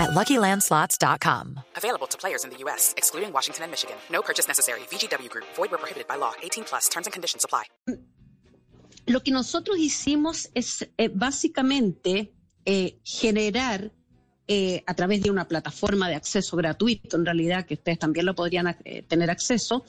at LuckyLandSlots.com. Available to players in the U.S., excluding Washington and Michigan. No purchase necessary. VGW Group. Void where prohibited by law. 18 plus. Terms and conditions apply. Lo que nosotros hicimos es eh, básicamente eh, generar eh, a través de una plataforma de acceso gratuito, en realidad, que ustedes también lo podrían eh, tener acceso,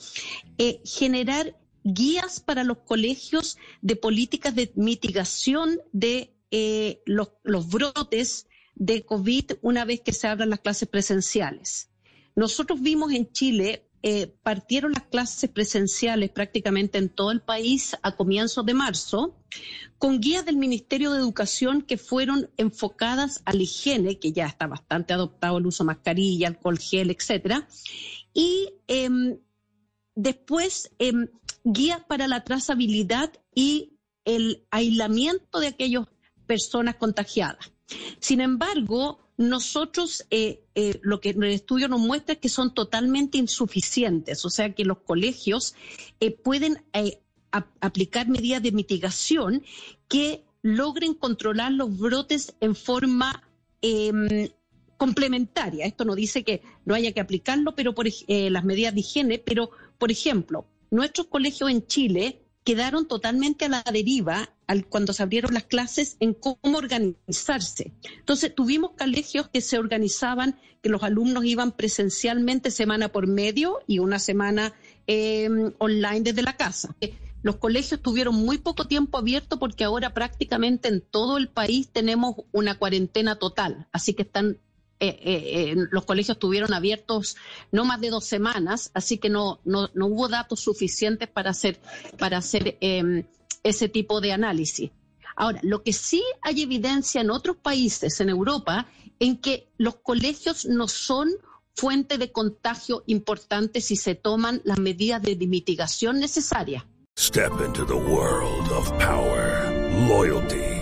eh, generar guías para los colegios de políticas de mitigación de eh, los, los brotes de COVID una vez que se abran las clases presenciales. Nosotros vimos en Chile, eh, partieron las clases presenciales prácticamente en todo el país a comienzos de marzo, con guías del Ministerio de Educación que fueron enfocadas a la higiene, que ya está bastante adoptado el uso de mascarilla, alcohol gel, etcétera, y em, después em, guías para la trazabilidad y el aislamiento de aquellas personas contagiadas. Sin embargo, nosotros eh, eh, lo que el estudio nos muestra es que son totalmente insuficientes, o sea que los colegios eh, pueden eh, aplicar medidas de mitigación que logren controlar los brotes en forma em, complementaria. Esto no dice que no haya que aplicarlo, pero por, eh, las medidas de higiene, pero por ejemplo, nuestros colegios en Chile quedaron totalmente a la deriva cuando se abrieron las clases en cómo organizarse. Entonces, tuvimos colegios que se organizaban, que los alumnos iban presencialmente semana por medio y una semana eh, online desde la casa. Los colegios tuvieron muy poco tiempo abierto porque ahora prácticamente en todo el país tenemos una cuarentena total, así que están eh, eh, eh, los colegios estuvieron abiertos no más de dos semanas, así que no, no, no hubo datos suficientes para hacer, para hacer eh, ese tipo de análisis. Ahora, lo que sí hay evidencia en otros países, en Europa, en que los colegios no son fuente de contagio importante si se toman las medidas de mitigación necesarias. Step into the world of power, loyalty,